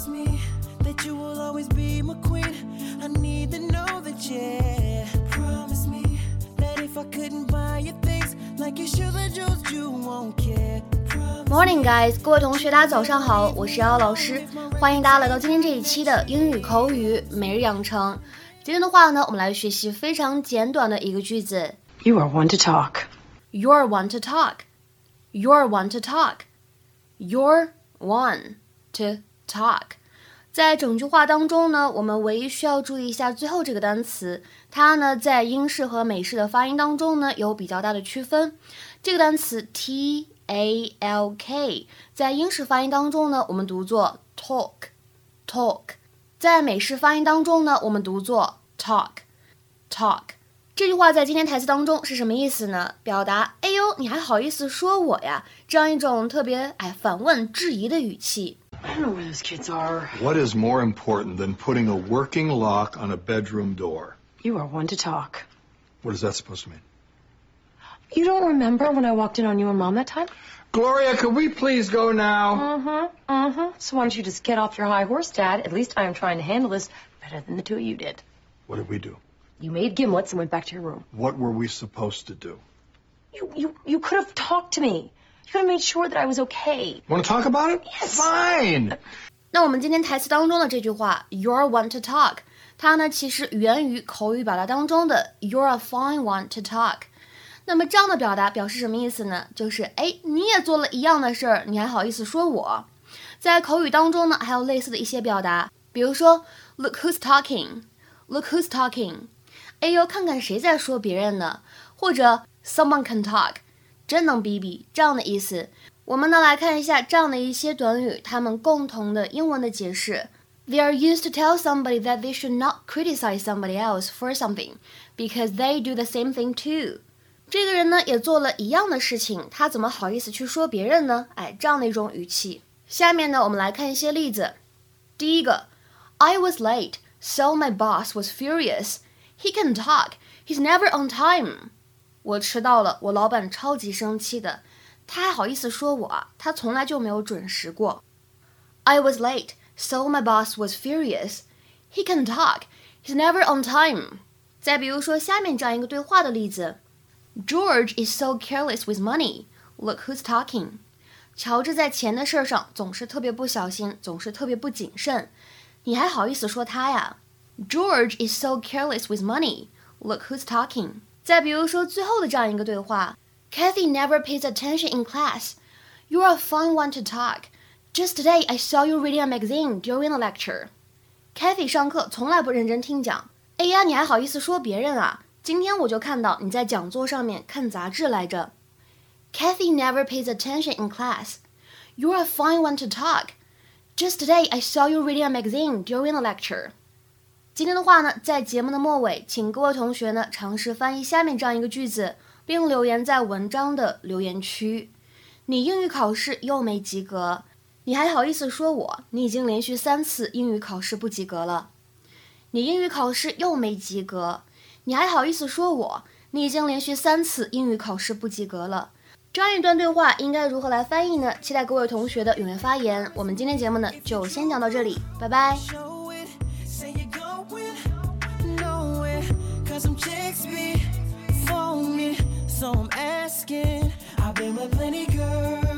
Promise me that you will always be my queen. I need to know that, yeah. Promise me that if I couldn't buy you things like your shoes or jewels, you won't care. Morning, guys！各位同学，大家早上好，我是瑶瑶老师，欢迎大家来到今天这一期的英语口语每日养成。今天的话呢，我们来学习非常简短的一个句子。 You are one to talk. You're one to talk. You're one to talk. You're one to talk. 在整句话当中呢，我们唯一需要注意一下最后这个单词，它呢在英式和美式的发音当中呢有比较大的区分。这个单词 t a l k 在英式发音当中呢，我们读作 talk talk，在美式发音当中呢，我们读作 talk talk。这句话在今天台词当中是什么意思呢？表达“哎呦，你还好意思说我呀”这样一种特别哎反问、质疑的语气。I don't know where those kids are. What is more important than putting a working lock on a bedroom door? You are one to talk. What is that supposed to mean? You don't remember when I walked in on you and Mom that time? Gloria, could we please go now? Mm-hmm. Mm-hmm. So why don't you just get off your high horse, Dad? At least I am trying to handle this better than the two of you did. What did we do? You made gimlets and went back to your room. What were we supposed to do? You you you could have talked to me. You could have made sure that I was okay. Want to talk about it? Yes. Fine. 那我们今天台词当中的这句话 "You're one to talk"，它呢其实源于口语表达当中的 "You're a fine one to talk"。那么这样的表达表示什么意思呢？就是哎，你也做了一样的事儿，你还好意思说我？在口语当中呢，还有类似的一些表达，比如说 "Look who's talking"，"Look who's talking"，哎呦，看看谁在说别人呢？或者 "Someone can talk"， 真能比比这样的意思。我们呢来看一下这样的一些短语，它们共同的英文的解释。They are used to tell somebody that they should not criticize somebody else for something because they do the same thing too。这个人呢也做了一样的事情，他怎么好意思去说别人呢？哎，这样的一种语气。下面呢，我们来看一些例子。第一个，I was late, so my boss was furious. He can talk. He's never on time. 我迟到了，我老板超级生气的。他还好意思说我啊？他从来就没有准时过。I was late, so my boss was furious. He can talk. He's never on time. 再比如说下面这样一个对话的例子：George is so careless with money. Look who's talking. 乔治在钱的事儿上总是特别不小心，总是特别不谨慎。你还好意思说他呀？George is so careless with money. Look who's talking. 再比如说最后的这样一个对话：Kathy never pays attention in class. You're a fine one to talk. Just today, I saw you reading a magazine during the lecture. Kathy 上课从来不认真听讲。哎呀，你还好意思说别人啊？今天我就看到你在讲座上面看杂志来着。Kathy never pays attention in class. You're a fine one to talk. Just today, I saw you reading a magazine during the lecture. 今天的话呢，在节目的末尾，请各位同学呢尝试翻译下面这样一个句子，并留言在文章的留言区。你英语考试又没及格，你还好意思说我？你已经连续三次英语考试不及格了。你英语考试又没及格，你还好意思说我？你已经连续三次英语考试不及格了。这样一段对话应该如何来翻译呢？期待各位同学的踊跃发言。我们今天节目呢就先讲到这里，拜拜。So I'm asking. I've been with plenty girls,